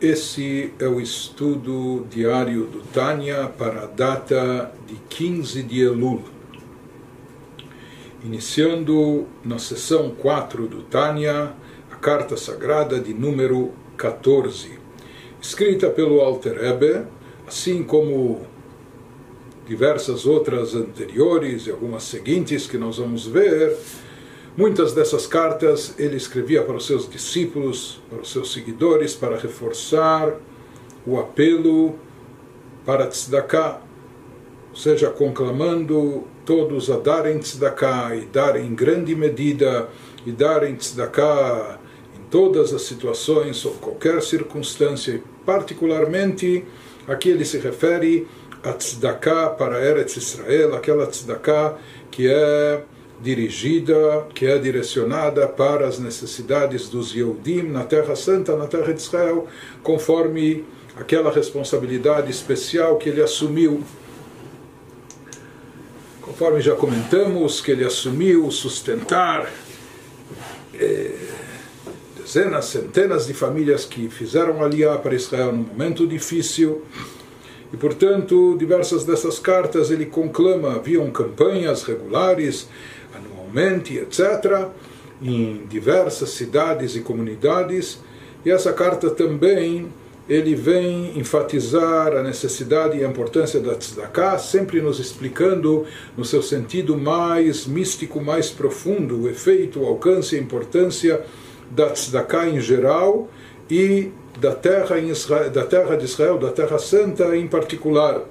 Esse é o estudo diário do Tânia para a data de 15 de Elul. Iniciando na sessão 4 do Tânia, a carta sagrada de número 14, escrita pelo Alter Ebe, assim como diversas outras anteriores e algumas seguintes que nós vamos ver Muitas dessas cartas ele escrevia para os seus discípulos, para os seus seguidores, para reforçar o apelo para tzedakah, ou seja, conclamando todos a darem tzedakah e darem em grande medida e darem tzedakah em todas as situações ou qualquer circunstância, e particularmente aqui ele se refere a tzedakah para Eretz Israel, aquela tzedakah que é dirigida, que é direcionada para as necessidades dos Yehudim na Terra Santa, na Terra de Israel, conforme aquela responsabilidade especial que ele assumiu. Conforme já comentamos, que ele assumiu sustentar eh, dezenas, centenas de famílias que fizeram aliar para Israel num momento difícil. E, portanto, diversas dessas cartas ele conclama, haviam campanhas regulares etc., em diversas cidades e comunidades. E essa carta também ele vem enfatizar a necessidade e a importância da tzedakah, sempre nos explicando no seu sentido mais místico, mais profundo, o efeito, o alcance e a importância da tzedakah em geral e da terra, Israel, da terra de Israel, da Terra Santa em particular.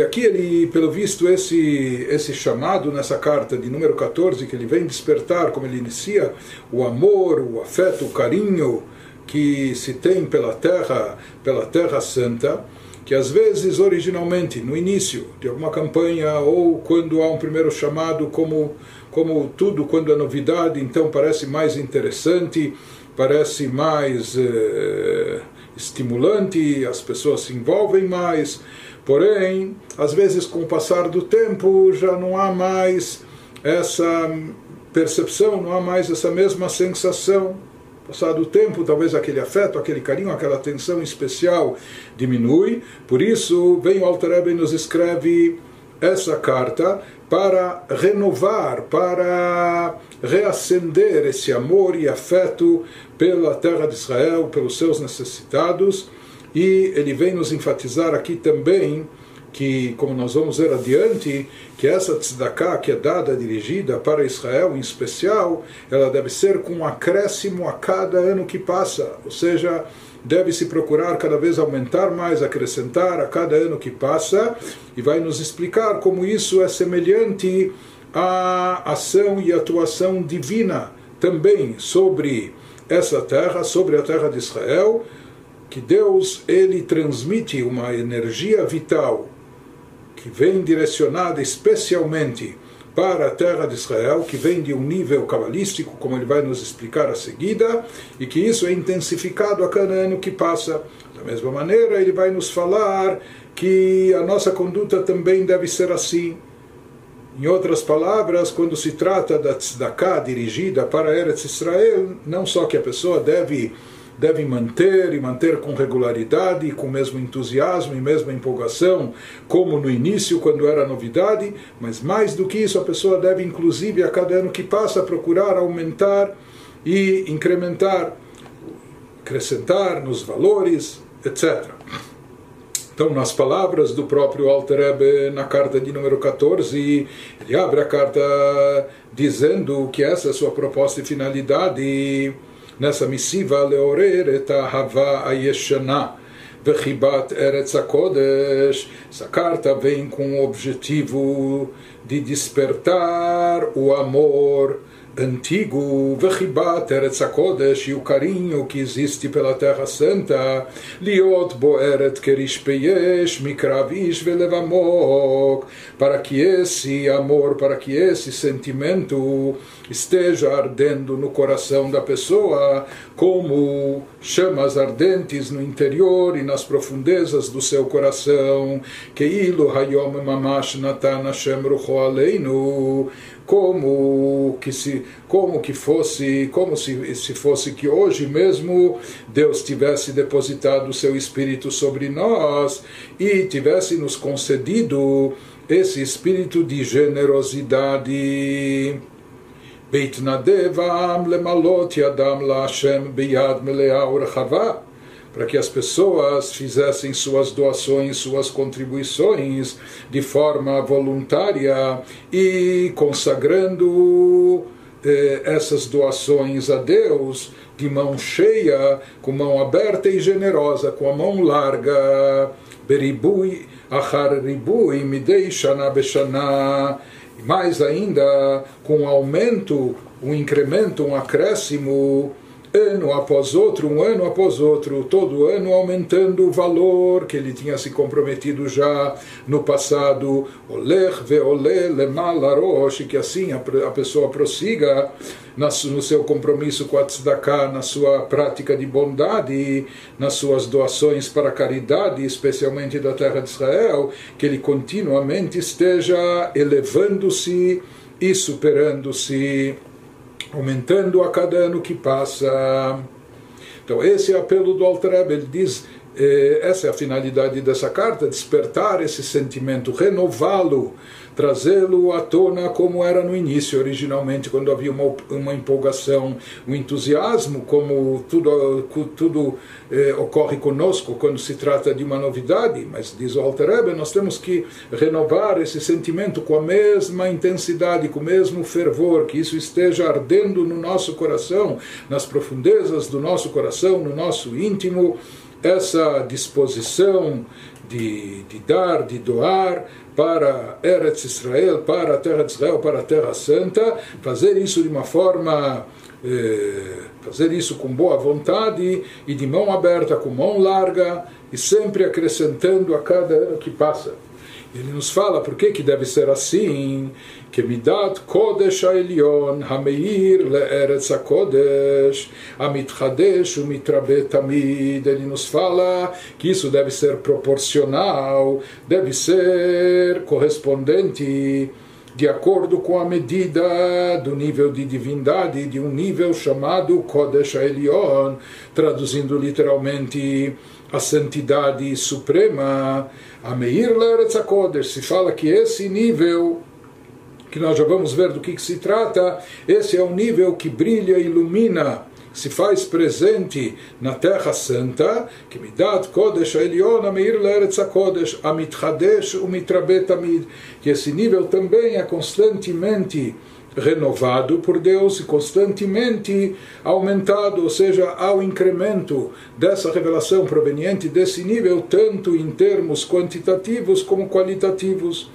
E aqui ele, pelo visto, esse, esse chamado nessa carta de número 14, que ele vem despertar, como ele inicia, o amor, o afeto, o carinho que se tem pela terra, pela terra santa, que às vezes, originalmente, no início de alguma campanha, ou quando há um primeiro chamado, como, como tudo, quando é novidade, então parece mais interessante, parece mais eh, estimulante, as pessoas se envolvem mais Porém, às vezes com o passar do tempo já não há mais essa percepção, não há mais essa mesma sensação. Passado o tempo, talvez aquele afeto, aquele carinho, aquela atenção especial diminui. Por isso, vem o Alter e nos escreve essa carta para renovar, para reacender esse amor e afeto pela terra de Israel, pelos seus necessitados e ele vem nos enfatizar aqui também que, como nós vamos ver adiante, que essa tzedakah que é dada, dirigida para Israel em especial, ela deve ser com um acréscimo a cada ano que passa, ou seja, deve-se procurar cada vez aumentar mais, acrescentar a cada ano que passa, e vai nos explicar como isso é semelhante à ação e atuação divina também sobre essa terra, sobre a terra de Israel, que Deus ele transmite uma energia vital que vem direcionada especialmente para a terra de Israel, que vem de um nível cabalístico, como ele vai nos explicar a seguida, e que isso é intensificado a cada ano que passa. Da mesma maneira, ele vai nos falar que a nossa conduta também deve ser assim. Em outras palavras, quando se trata da tzedakah dirigida para Eretz Israel, não só que a pessoa deve devem manter e manter com regularidade, e com o mesmo entusiasmo e mesma empolgação, como no início, quando era novidade, mas mais do que isso, a pessoa deve, inclusive, a cada ano que passa, procurar aumentar e incrementar, acrescentar nos valores, etc. Então, nas palavras do próprio Alter na carta de número 14, ele abre a carta dizendo que essa é a sua proposta e finalidade nessa missiva leorer et ahava ayeshana vechibat eretz hakodesh. Essa carta vem com o objetivo de despertar o amor antigo, Vechibat Eretz HaKodesh, e o carinho que existe pela Terra Santa, Liot Boeret Kerish Peyesh, Mikravish Velevamok, para que esse amor, para que esse sentimento esteja ardendo no coração da pessoa, como chamas ardentes no interior e nas profundezas do seu coração, Keilu Hayom Mamash Natan Hashem Aleinu, como que se como que fosse como se, se fosse que hoje mesmo Deus tivesse depositado o seu espírito sobre nós e tivesse nos concedido esse espírito de generosidade Beitnadev Am Lemalot Yadam Lashem Biyad para que as pessoas fizessem suas doações, suas contribuições de forma voluntária e consagrando eh, essas doações a Deus de mão cheia, com mão aberta e generosa, com a mão larga. Beribui, achar ribui, midei shana beshana mais ainda, com aumento, um incremento, um acréscimo ano após outro, um ano após outro, todo ano aumentando o valor que ele tinha se comprometido já no passado. Olech veole lemalarosh, que assim a pessoa prossiga no seu compromisso com a tzedakah, na sua prática de bondade, nas suas doações para a caridade, especialmente da terra de Israel, que ele continuamente esteja elevando-se e superando-se aumentando a cada ano que passa. Então, esse é o apelo do Alter. Ele diz: essa é a finalidade dessa carta, despertar esse sentimento, renová-lo trazê-lo à tona como era no início, originalmente, quando havia uma, uma empolgação, um entusiasmo, como tudo, tudo eh, ocorre conosco quando se trata de uma novidade. Mas, diz o Alter Rebbe, nós temos que renovar esse sentimento com a mesma intensidade, com o mesmo fervor, que isso esteja ardendo no nosso coração, nas profundezas do nosso coração, no nosso íntimo, essa disposição de, de dar, de doar, para Eretz Israel, para a terra de Israel, para a terra santa, fazer isso de uma forma, eh, fazer isso com boa vontade e de mão aberta, com mão larga e sempre acrescentando a cada ano que passa. Ele nos fala por que, que deve ser assim, que midat kodesh ha'elion hameir le'eretz Kodesh, amitchadesh umitrabe tamid. Ele nos fala que isso deve ser proporcional, deve ser correspondente de acordo com a medida do nível de divindade, de um nível chamado Kodesh Elion, traduzindo literalmente a santidade suprema, a Meir se fala que esse nível, que nós já vamos ver do que, que se trata, esse é o nível que brilha e ilumina se faz presente na Terra Santa, que Midat Kodesh Elion Meir Leretz HaKodesh Amitchadesh Umitrabet Amid, que esse nível também é constantemente renovado por Deus e constantemente aumentado, ou seja, ao incremento dessa revelação proveniente desse nível, tanto em termos quantitativos como qualitativos.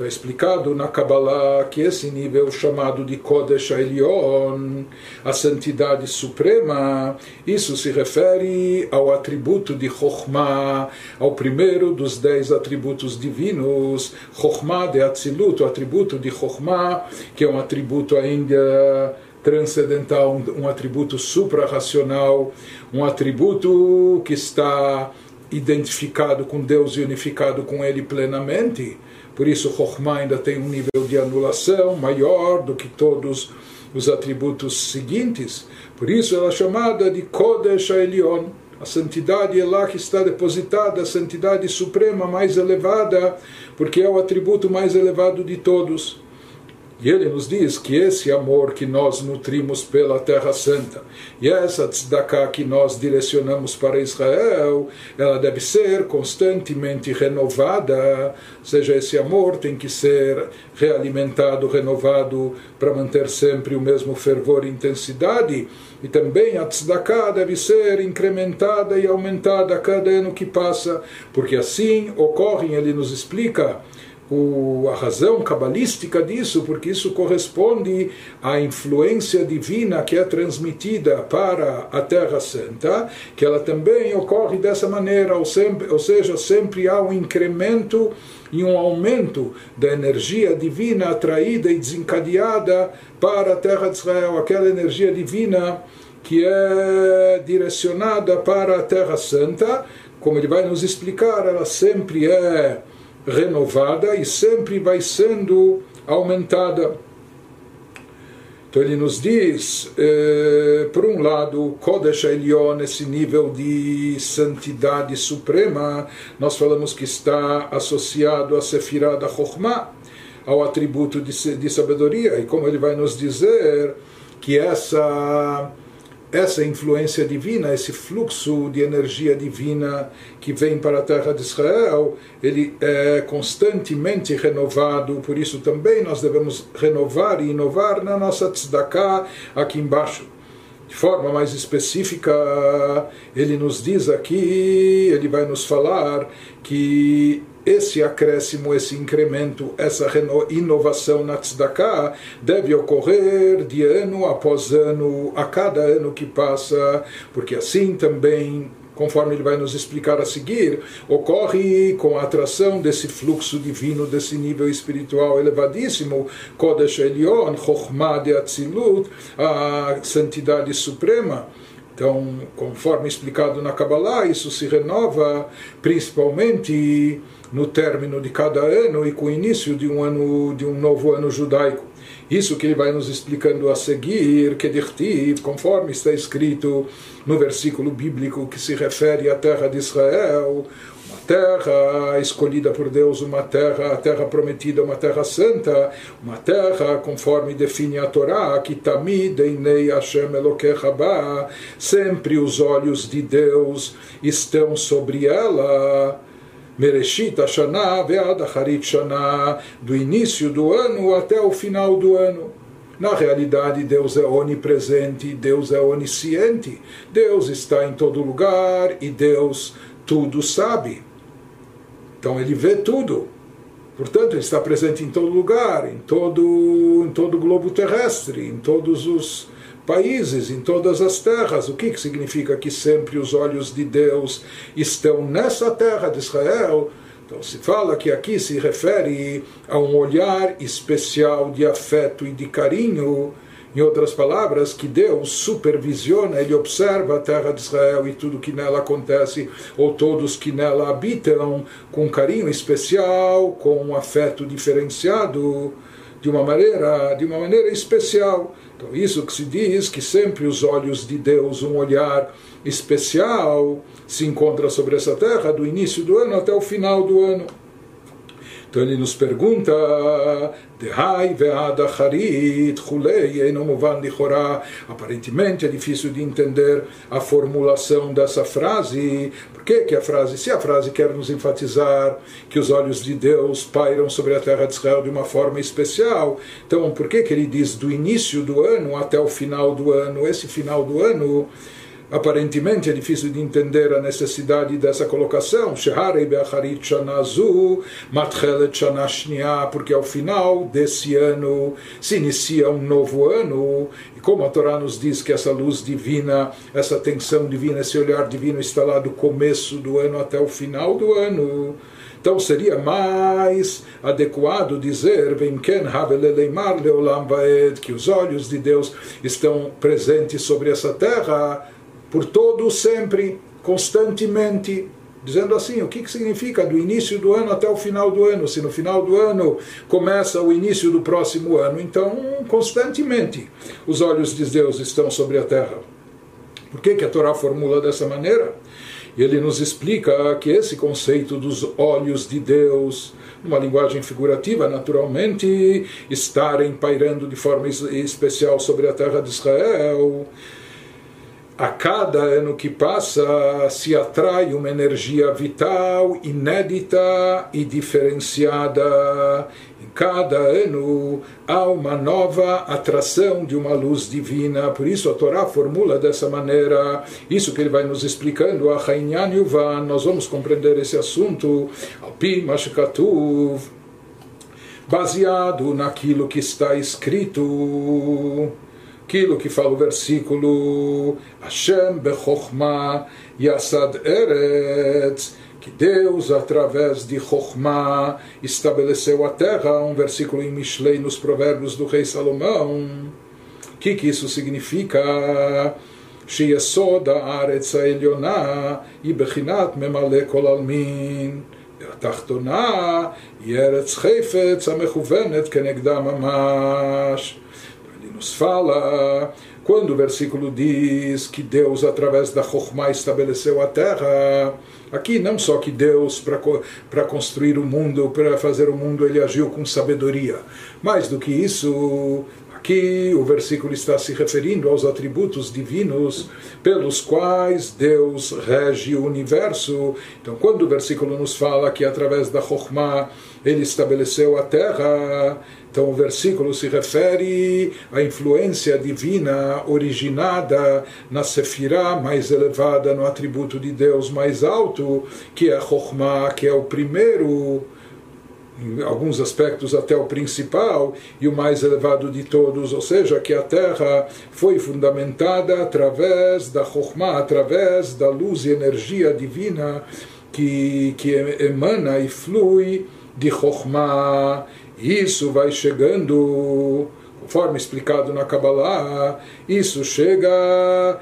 Está explicado na Kabbalah que esse nível chamado de Kodesh Elion, a santidade suprema, isso se refere ao atributo de Chokhmah, ao primeiro dos dez atributos divinos, Chokhmah de Atzilut, o atributo de Chokhmah, que é um atributo ainda transcendental, um atributo suprarracional, um atributo que está identificado com Deus e unificado com Ele plenamente. Por isso, Chokhmah ainda tem um nível de anulação maior do que todos os atributos seguintes. Por isso, ela é chamada de Kodesh Elion. A santidade é lá que está depositada, a santidade suprema mais elevada, porque é o atributo mais elevado de todos. E ele nos diz que esse amor que nós nutrimos pela Terra Santa e essa tzedakah que nós direcionamos para Israel, ela deve ser constantemente renovada, ou seja, esse amor tem que ser realimentado, renovado para manter sempre o mesmo fervor e intensidade. E também a tzedakah deve ser incrementada e aumentada a cada ano que passa, porque assim ocorrem, ele nos explica, o, a razão cabalística disso, porque isso corresponde à influência divina que é transmitida para a Terra Santa, que ela também ocorre dessa maneira, ou, sempre, ou seja, sempre há um incremento e um aumento da energia divina atraída e desencadeada para a Terra de Israel, aquela energia divina que é direcionada para a Terra Santa, como ele vai nos explicar, ela sempre é renovada e sempre vai sendo aumentada. Então ele nos diz, eh, por um lado, Kodesh Elion, esse nível de santidade suprema, nós falamos que está associado a Sefirah da Chokhmah, ao atributo de, de sabedoria, e como ele vai nos dizer que essa essa influência divina, esse fluxo de energia divina que vem para a terra de Israel, ele é constantemente renovado, por isso também nós devemos renovar e inovar na nossa tzedakah aqui embaixo. De forma mais específica, ele nos diz aqui, ele vai nos falar que esse acréscimo, esse incremento, essa inovação na tzedakah deve ocorrer de ano após ano, a cada ano que passa, porque assim também conforme ele vai nos explicar a seguir, ocorre com a atração desse fluxo divino, desse nível espiritual elevadíssimo, Kodesh Elion, Chokhmah de Atzilut, a santidade suprema. Então, conforme explicado na Kabbalah, isso se renova principalmente no término de cada ano e com o início de um ano de um novo ano judaico. Isso que ele vai nos explicando a seguir, que dirtiv, conforme está escrito no versículo bíblico que se refere à terra de Israel, uma terra escolhida por Deus, uma terra, a terra prometida, uma terra santa, uma terra conforme define a Torá, que tamid einei Hashem sempre os olhos de Deus estão sobre ela Mereshit Hashanah ve'ad Acharit Shana, do início do ano até o final do ano. Na realidade, Deus é onipresente, Deus é onisciente, Deus está em todo lugar e Deus tudo sabe. Então ele vê tudo. Portanto, ele está presente em todo lugar, em todo, em todo o globo terrestre, em todos os países, em todas as terras. O que, que significa que sempre os olhos de Deus estão nessa terra de Israel? Então se fala que aqui se refere a um olhar especial de afeto e de carinho. Em outras palavras, que Deus supervisiona, Ele observa a terra de Israel e tudo que nela acontece, ou todos que nela habitam, com carinho especial, com um afeto diferenciado, de uma maneira, de uma maneira especial. Então, isso que se diz que sempre os olhos de Deus, um olhar especial, se encontra sobre essa terra do início do ano até o final do ano. Então ele nos pergunta, aparentemente é difícil de entender a formulação dessa frase. Por que, que a frase, se a frase quer nos enfatizar que os olhos de Deus pairam sobre a terra de Israel de uma forma especial, então por que, que ele diz do início do ano até o final do ano? Esse final do ano Aparentemente é difícil de entender a necessidade dessa colocação. Porque ao final desse ano se inicia um novo ano. E como a Torá nos diz que essa luz divina, essa tensão divina, esse olhar divino está lá do começo do ano até o final do ano. Então seria mais adequado dizer que os olhos de Deus estão presentes sobre essa terra por todo sempre, constantemente, dizendo assim, o que, que significa do início do ano até o final do ano? Se no final do ano começa o início do próximo ano, então constantemente os olhos de Deus estão sobre a terra. Por que, que a Torá formula dessa maneira? Ele nos explica que esse conceito dos olhos de Deus, numa linguagem figurativa, naturalmente, estarem pairando de forma especial sobre a terra de Israel, a cada ano que passa se atrai uma energia vital, inédita e diferenciada. Em cada ano há uma nova atração de uma luz divina. Por isso a Torá formula dessa maneira. Isso que ele vai nos explicando, a Hainyan Yuvan. Nós vamos compreender esse assunto. Alpi Mashkatuv. Baseado naquilo que está escrito aquilo que fala o versículo Hashem bechokhma yasad eretz que Deus, através de Chokhmah, estabeleceu a terra, um versículo em Mishlei, nos provérbios do rei Salomão. O que, que isso significa? שיסוד הארץ העליונה היא בחינת ממלא כל עלמין. התחתונה היא ארץ חפץ המכוונת כנגדה ממש. nos fala quando o versículo diz que Deus, através da Chokhmah, estabeleceu a terra, aqui não só que Deus, para construir o mundo, para fazer o mundo, ele agiu com sabedoria. Mais do que isso, Aqui o versículo está se referindo aos atributos divinos pelos quais Deus rege o universo. Então, quando o versículo nos fala que através da Chokhmah ele estabeleceu a terra, então o versículo se refere à influência divina originada na Sefirah mais elevada, no atributo de Deus mais alto, que é Chokhmah, que é o primeiro em alguns aspectos até o principal e o mais elevado de todos, ou seja, que a Terra foi fundamentada através da Chokhmah, através da luz e energia divina que, que emana e flui de Chokhmah. Isso vai chegando, conforme explicado na Kabbalah, isso chega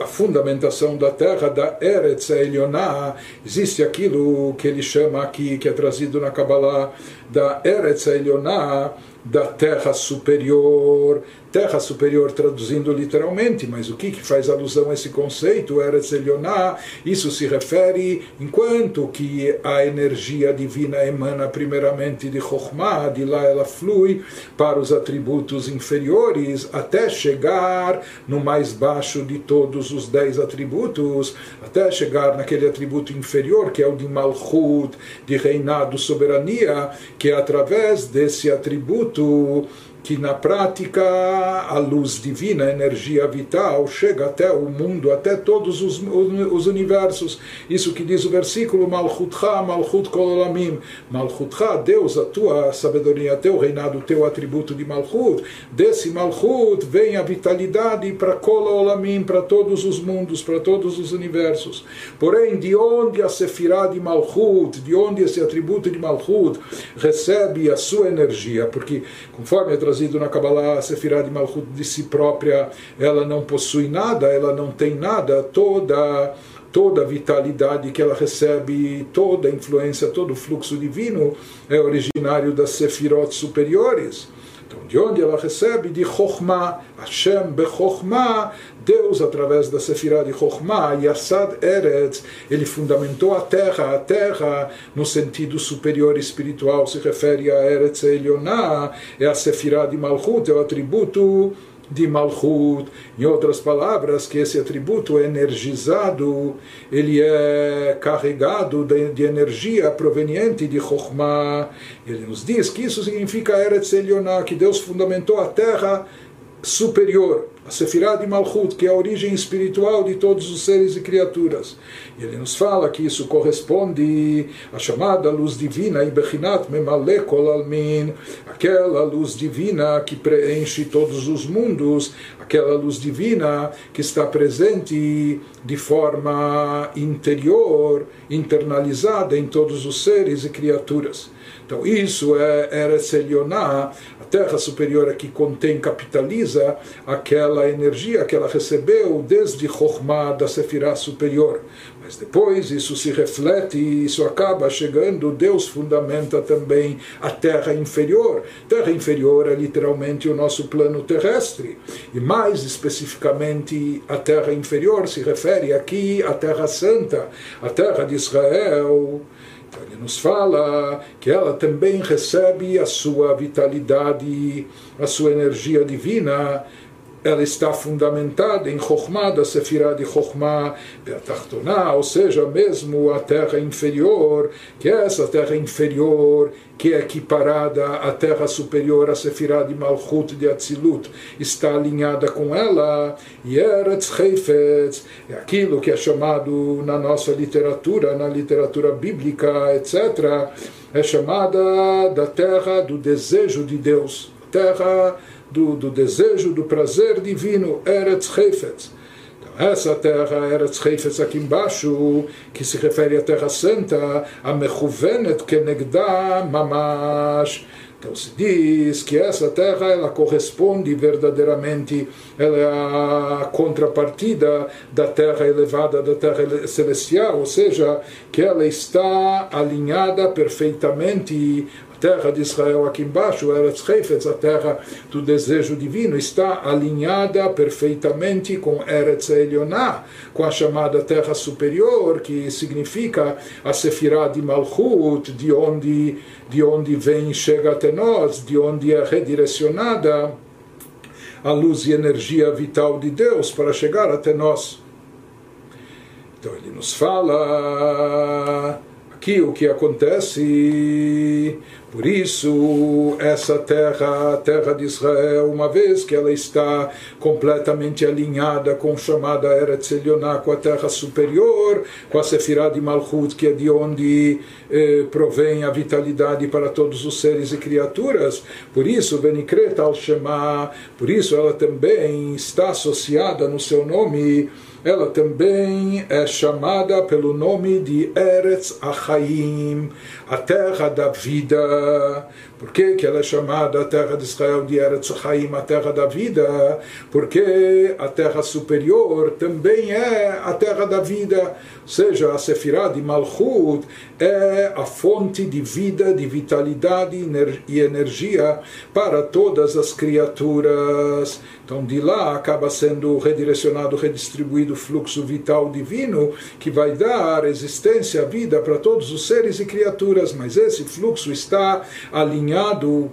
a fundamentação da terra, da Eretz Elioná, existe aquilo que ele chama aqui, que é trazido na Kabbalah, da Eretz Elioná, da terra superior, terra superior traduzindo literalmente, mas o que, que faz alusão a esse conceito? Eretz Elioná, isso se refere enquanto que a energia divina emana primeiramente de Chokhmah, de lá ela flui para os atributos inferiores até chegar no mais baixo de todos os dez atributos, até chegar naquele atributo inferior que é o de Malchut, de reinado, soberania, que é através desse atributo to que na prática a luz divina, a energia vital, chega até o mundo, até todos os, os universos. Isso que diz o versículo, Malchutcha, Malchut Kololamim. Malchutcha, Deus, a tua sabedoria, teu reinado, teu atributo de Malchut. Desse Malchut vem a vitalidade para Kololamim, para todos os mundos, para todos os universos. Porém, de onde a Sefirah de Malchut, de onde esse atributo de Malchut recebe a sua energia? Porque, conforme a trazido na Kabbalah, a Sefirah de Malchut de si própria, ela não possui nada, ela não tem nada, toda toda a vitalidade que ela recebe, toda a influência, todo o fluxo divino é originário das Sefirot superiores. Então, de onde ela recebe? De Chokhmah, Hashem Bechokhmah, Deus, através da Sefirah de Chokhmah, Yassad Eretz, ele fundamentou a terra. A terra, no sentido superior espiritual, se refere a Eretz Elioná, é a Sefirah de Malchut, é o atributo de Malchut, em outras palavras, que esse atributo é energizado, ele é carregado de, de energia proveniente de Chokhmah. Ele nos diz que isso significa Eretz Elioná, que Deus fundamentou a terra superior, a Sefirah de Malchut, que é a origem espiritual de todos os seres e criaturas. E ele nos fala que isso corresponde à chamada luz divina, Ibechinat Memale Kol Almin, aquela luz divina que preenche todos os mundos, aquela luz divina que está presente de forma interior, internalizada em todos os seres e criaturas. Então, isso é Eretz Elioná, a terra superior que contém, capitaliza aquela energia que ela recebeu desde Chokhmah, da Sefirah superior. Mas depois isso se reflete e isso acaba chegando, Deus fundamenta também a terra inferior. Terra inferior é literalmente o nosso plano terrestre. E mais especificamente, a terra inferior se refere aqui à Terra Santa, a terra de Israel ele nos fala que ela também recebe a sua vitalidade, a sua energia divina ela está fundamentada em Chokhmah, da Sefirah de Chokhmah, Beatachtoná, ou seja, mesmo a terra inferior, que é essa terra inferior, que é equiparada à terra superior, a Sefirah de Malchut de Atzilut, está alinhada com ela, e Eretz Heifetz, é aquilo que é chamado na nossa literatura, na literatura bíblica, etc., é chamada da terra do desejo de Deus, terra do, do desejo, do prazer divino, Eretz Heifetz. Então, essa terra, Eretz Heifetz, aqui embaixo, que se refere à Terra Santa, a Mechuvenet Kenegda Mamash. Então se diz que essa terra ela corresponde verdadeiramente, ela é a contrapartida da terra elevada, da terra celestial, ou seja, que ela está alinhada perfeitamente terra de Israel aqui embaixo, Eretz Heifetz, a terra do desejo divino, está alinhada perfeitamente com Eretz Elioná, com a chamada terra superior, que significa a Sefirah de Malchut, de onde, de onde vem chega até nós, de onde é redirecionada a luz e energia vital de Deus para chegar até nós. Então ele nos fala aqui o que acontece. Por isso, essa terra, a terra de Israel, uma vez que ela está completamente alinhada com a chamada Eretz Elioná, com a terra superior, com a Sefirah de Malchut, que é de onde eh, provém a vitalidade para todos os seres e criaturas. Por isso, Benikret al-Shema, por isso ela também está associada no seu nome ela também é chamada pelo nome de Eretz Achaim, a terra da vida. Por que, que ela é chamada a terra de Israel de Eretz Achaim, a terra da vida? Porque a terra superior também é a terra da vida, ou seja, a Sefirah de Malchut é a fonte de vida, de vitalidade e energia para todas as criaturas. Então, de lá acaba sendo redirecionado, redistribuído o fluxo vital divino que vai dar existência, vida para todos os seres e criaturas. Mas esse fluxo está alinhado,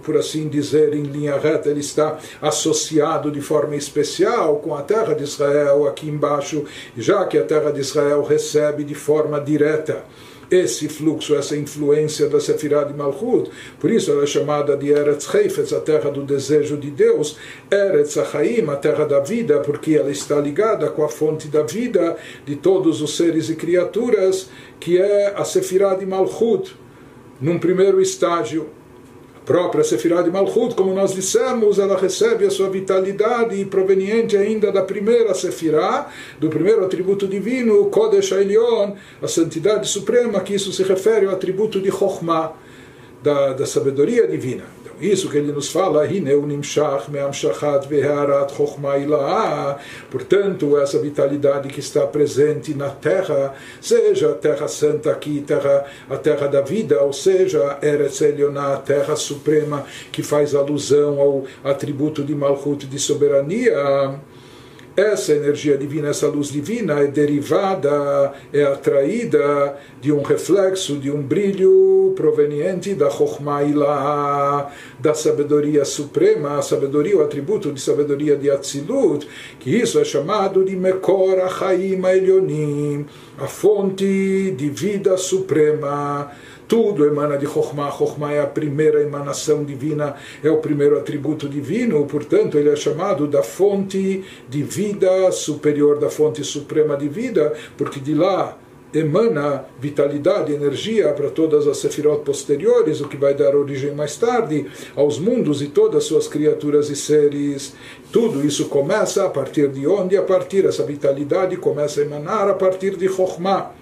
por assim dizer, em linha reta, ele está associado de forma especial com a terra de Israel aqui embaixo, já que a terra de Israel recebe de forma direta esse fluxo, essa influência da Sefirah de Malchut. Por isso ela é chamada de Eretz Heifetz, a terra do desejo de Deus, Eretz Achaim, a terra da vida, porque ela está ligada com a fonte da vida de todos os seres e criaturas, que é a Sefirah de Malchut. Num primeiro estágio, própria Sefirah de Malchut, como nós dissemos, ela recebe a sua vitalidade proveniente ainda da primeira Sefirah, do primeiro atributo divino, Kodesh Elion, a santidade suprema, que isso se refere ao atributo de Chokhmah, da, da sabedoria divina. Isso que ele nos fala, portanto, essa vitalidade que está presente na terra, seja a terra santa aqui, terra, a terra da vida, ou seja, Eretz Elioná, a terra suprema, que faz alusão ao atributo de Malchut de soberania essa energia divina, essa luz divina é derivada, é atraída de um reflexo, de um brilho proveniente da Chokhmah da sabedoria suprema, a sabedoria, o atributo de sabedoria de Atzilut, que isso é chamado de Mekor Achaim Elionim, a fonte de vida suprema tudo emana de Chokhmah. Chokhmah é a primeira emanação divina, é o primeiro atributo divino, portanto, ele é chamado da fonte de vida superior, da fonte suprema de vida, porque de lá emana vitalidade, energia para todas as sefirot posteriores, o que vai dar origem mais tarde aos mundos e todas as suas criaturas e seres. Tudo isso começa a partir de onde? A partir, essa vitalidade começa a emanar a partir de Chokhmah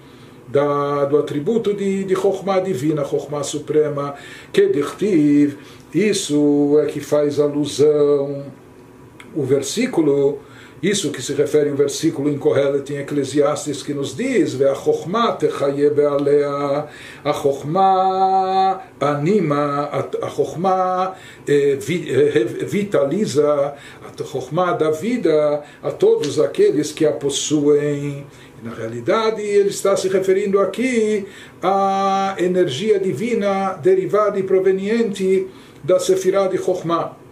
da, do atributo de, de Chokhmah divina, Chokhmah suprema, que isso é que faz alusão o versículo, isso que se refere ao versículo Kohelet em Eclesiastes que nos diz a Chokhmah anima a Chokhmah eh, eh, vitaliza a Chokhmah da vida a todos aqueles que a possuem na realidade, ele está se referindo aqui à energia divina derivada e proveniente da Sefirah de Chokhmah.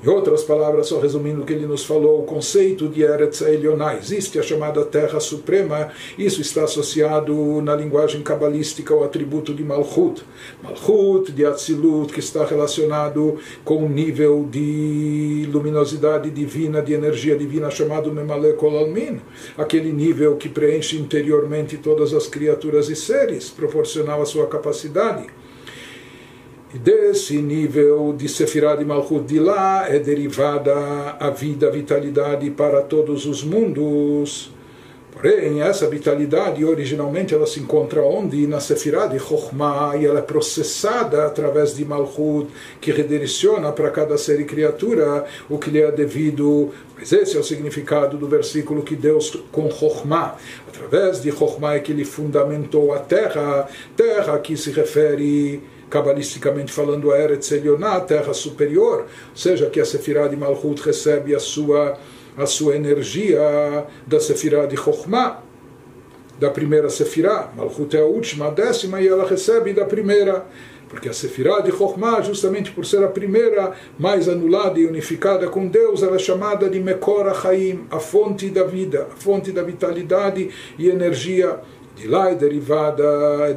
Em outras palavras, só resumindo o que ele nos falou, o conceito de Eretz Elionah, existe a chamada Terra Suprema, isso está associado na linguagem cabalística ao atributo de Malchut. Malchut, de Atzilut, que está relacionado com o nível de luminosidade divina, de energia divina, chamado Memale Kolalmin, aquele nível que preenche interiormente todas as criaturas e seres, proporcional à sua capacidade. E desse nível de Sefirah de Malchut de lá é derivada a vida, a vitalidade para todos os mundos. Porém, essa vitalidade originalmente ela se encontra onde? Na Sefirah de Chokhmah, e ela é processada através de Malchut, que redireciona para cada ser e criatura o que lhe é devido. Mas esse é o significado do versículo que Deus com Chokhmah, através de Chokhmah é que ele fundamentou a terra, terra que se refere cabalisticamente falando, a Eretz Elioná, a terra superior, ou seja, que a Sefirah de Malchut recebe a sua, a sua energia da Sefirah de Chokhmah, da primeira Sefirah. Malchut é a última, a décima, e ela recebe da primeira. Porque a Sefirah de Chokhmah, justamente por ser a primeira mais anulada e unificada com Deus, ela é chamada de Mekor Chaim, a fonte da vida, a fonte da vitalidade e energia. De lá é derivada,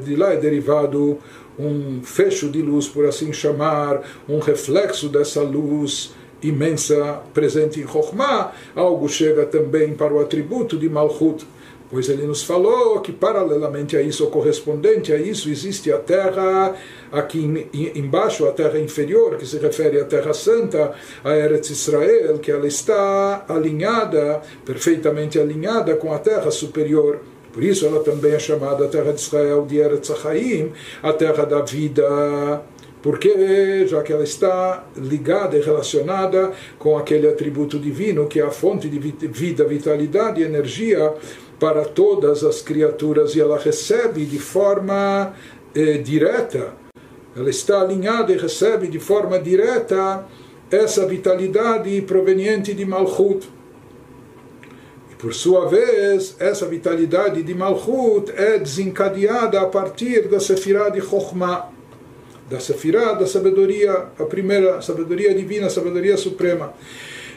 de lá é derivado um fecho de luz, por assim chamar, um reflexo dessa luz imensa presente em Chokhmah, algo chega também para o atributo de Malchut, pois ele nos falou que paralelamente a isso, ou correspondente a isso, existe a terra aqui embaixo, a terra inferior, que se refere à terra santa, a Eretz Israel, que ela está alinhada, perfeitamente alinhada com a terra superior. Por isso ela também é chamada a terra de Israel de Eretz Chaim, a terra da vida. Porque já que ela está ligada e relacionada com aquele atributo divino que é a fonte de vida, vitalidade e energia para todas as criaturas. E ela recebe de forma eh, direta, ela está alinhada e recebe de forma direta essa vitalidade proveniente de Malchut. Por sua vez, essa vitalidade de Malchut é desencadeada a partir da Sefirah de Chokhmah, da Sefirah da sabedoria, a primeira sabedoria divina, a sabedoria suprema.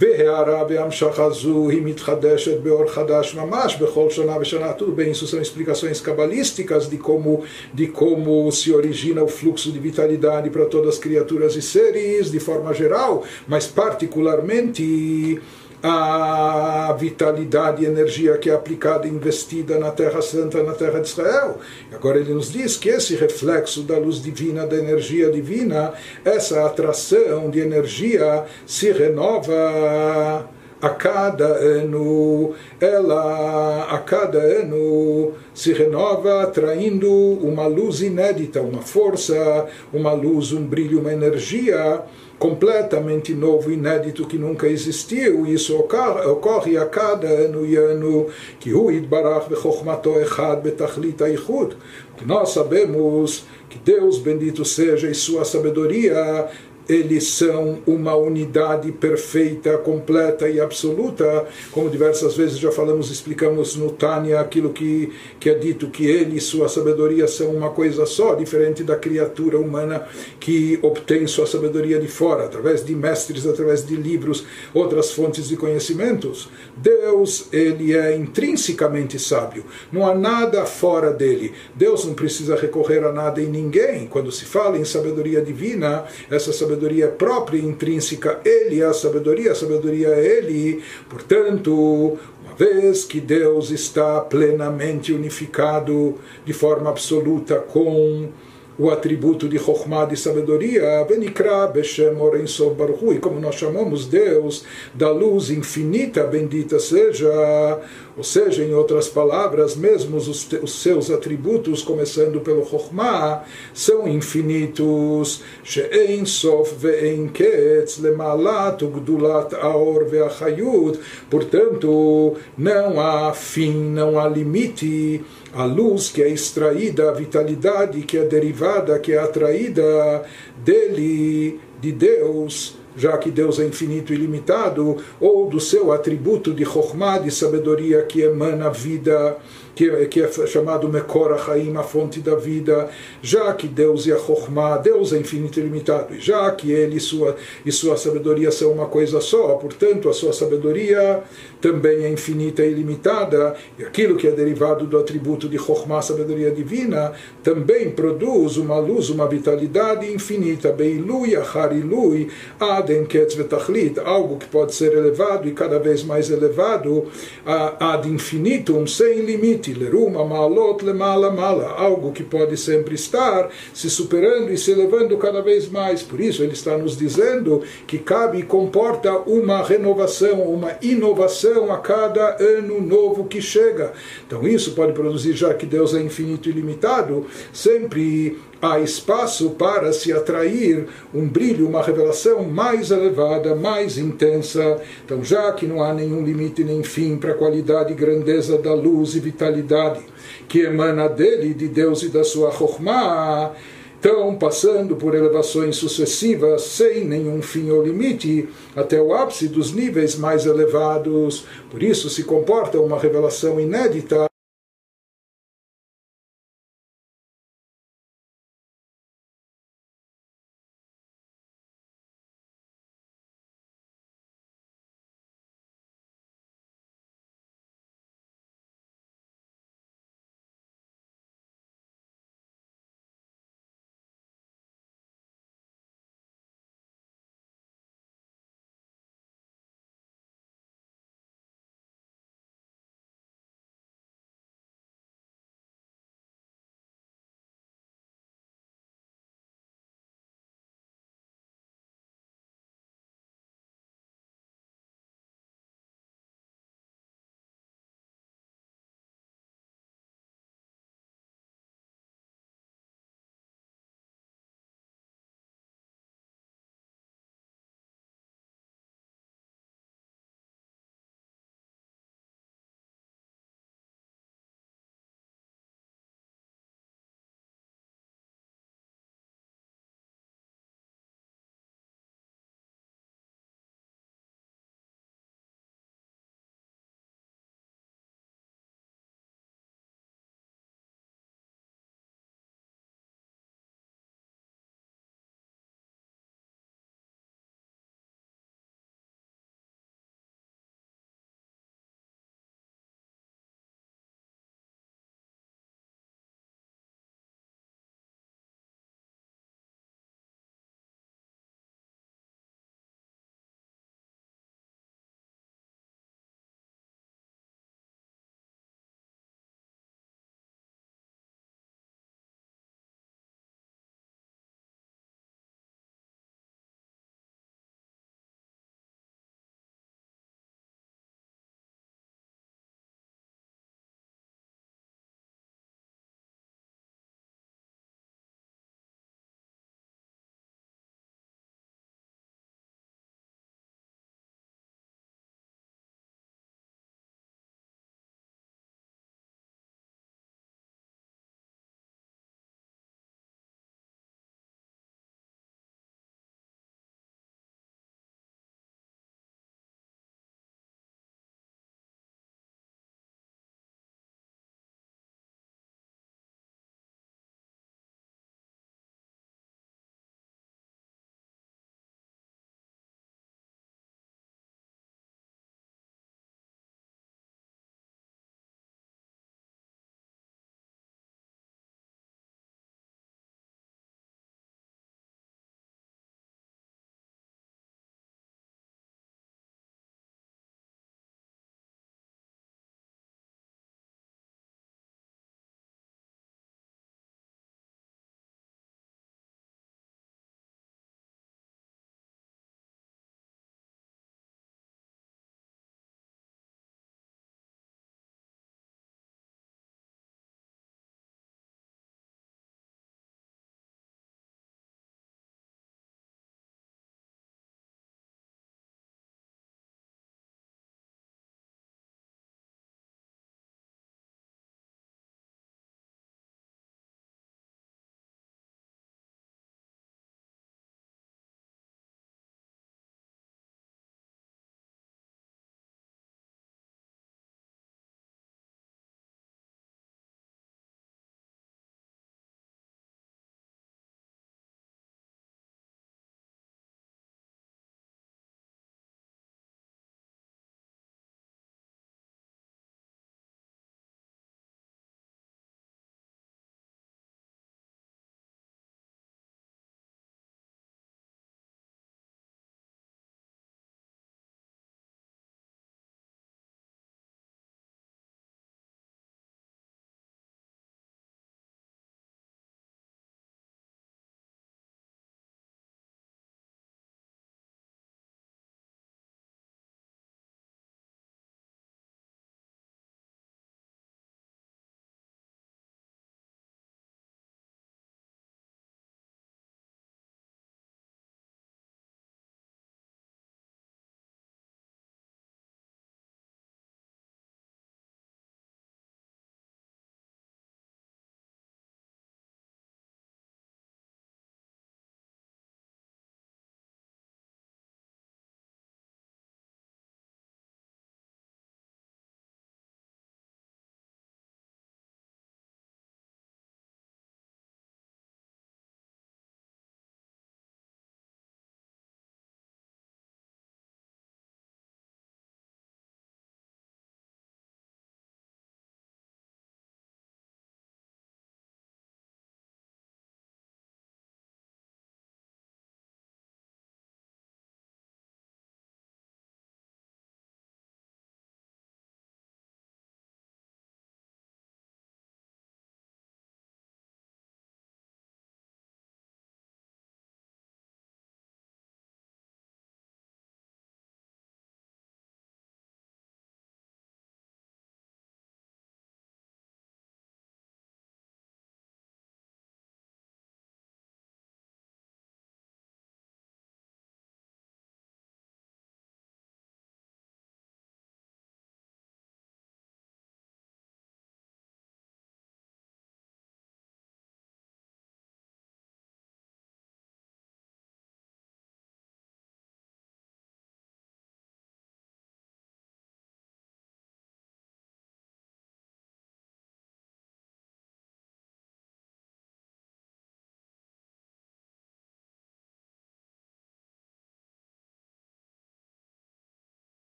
והערה בהמשך הזו היא מתחדשת באור חדש ממש בכל שנה ושנה. Tudo bem, isso são explicações cabalísticas de como, de como se origina o fluxo de vitalidade para todas as criaturas e seres de forma geral, mas particularmente a vitalidade e energia que é aplicada e investida na Terra Santa, na Terra de Israel. Agora ele nos diz que esse reflexo da luz divina, da energia divina, essa atração de energia se renova a cada ano, ela a cada ano se renova, atraindo uma luz inédita, uma força, uma luz, um brilho, uma energia completamente novo, inédito, que nunca existiu. Isso ocorre, ocorre a cada ano e ano. Que o Idbarach bechokhmato echad betachlit aichud. Que nós sabemos que Deus, bendito seja, e sua sabedoria eles são uma unidade perfeita, completa e absoluta, como diversas vezes já falamos, explicamos no Tânia aquilo que, que é dito, que ele e sua sabedoria são uma coisa só, diferente da criatura humana que obtém sua sabedoria de fora, através de mestres, através de livros, outras fontes de conhecimentos. Deus, ele é intrinsecamente sábio, não há nada fora dele. Deus não precisa recorrer a nada em ninguém. Quando se fala em sabedoria divina, essa sabedoria sabedoria própria intrínseca, ele é a sabedoria, a sabedoria é ele. Portanto, uma vez que Deus está plenamente unificado de forma absoluta com o atributo de Chokhmah, de sabedoria, Benikra Beshem Orensov Baruch e como nós chamamos Deus da luz infinita, bendita seja, ou seja, em outras palavras, mesmo os, os seus atributos, começando pelo Chokhmah, são infinitos, She'en Sof Ve'en Ketz Lemalat Ugdulat Aor Ve'achayut, portanto, não há fim, não há limite, a luz que é extraída, a vitalidade que é derivada, que é atraída dele, de Deus, já que Deus é infinito e ilimitado, ou do seu atributo de Chokhmah, de sabedoria que emana vida que, que é chamado Mekor Haim, a fonte da vida, já que Deus é a Chokhmah, Deus é infinito e limitado, e já que Ele e sua, e sua sabedoria são uma coisa só, portanto a sua sabedoria também é infinita e ilimitada, e aquilo que é derivado do atributo de Chokhmah, sabedoria divina, também produz uma luz, uma vitalidade infinita, Beilui, Acharilui, Aden Ketz Vetachlit, algo que pode ser elevado e cada vez mais elevado, ad infinitum, sem limite limite, leruma malot lemala mala, algo que pode sempre estar se superando e se elevando cada vez mais. Por isso ele está nos dizendo que cabe e comporta uma renovação, uma inovação a cada ano novo que chega. Então isso pode produzir, já que Deus é infinito e ilimitado, sempre há espaço para se atrair um brilho, uma revelação mais elevada, mais intensa. Então, já que não há nenhum limite nem fim para a qualidade e grandeza da luz e vitalidade que emana dele, de Deus e da sua Chokhmah, então passando por elevações sucessivas sem nenhum fim ou limite, até o ápice dos níveis mais elevados. Por isso se comporta uma revelação inédita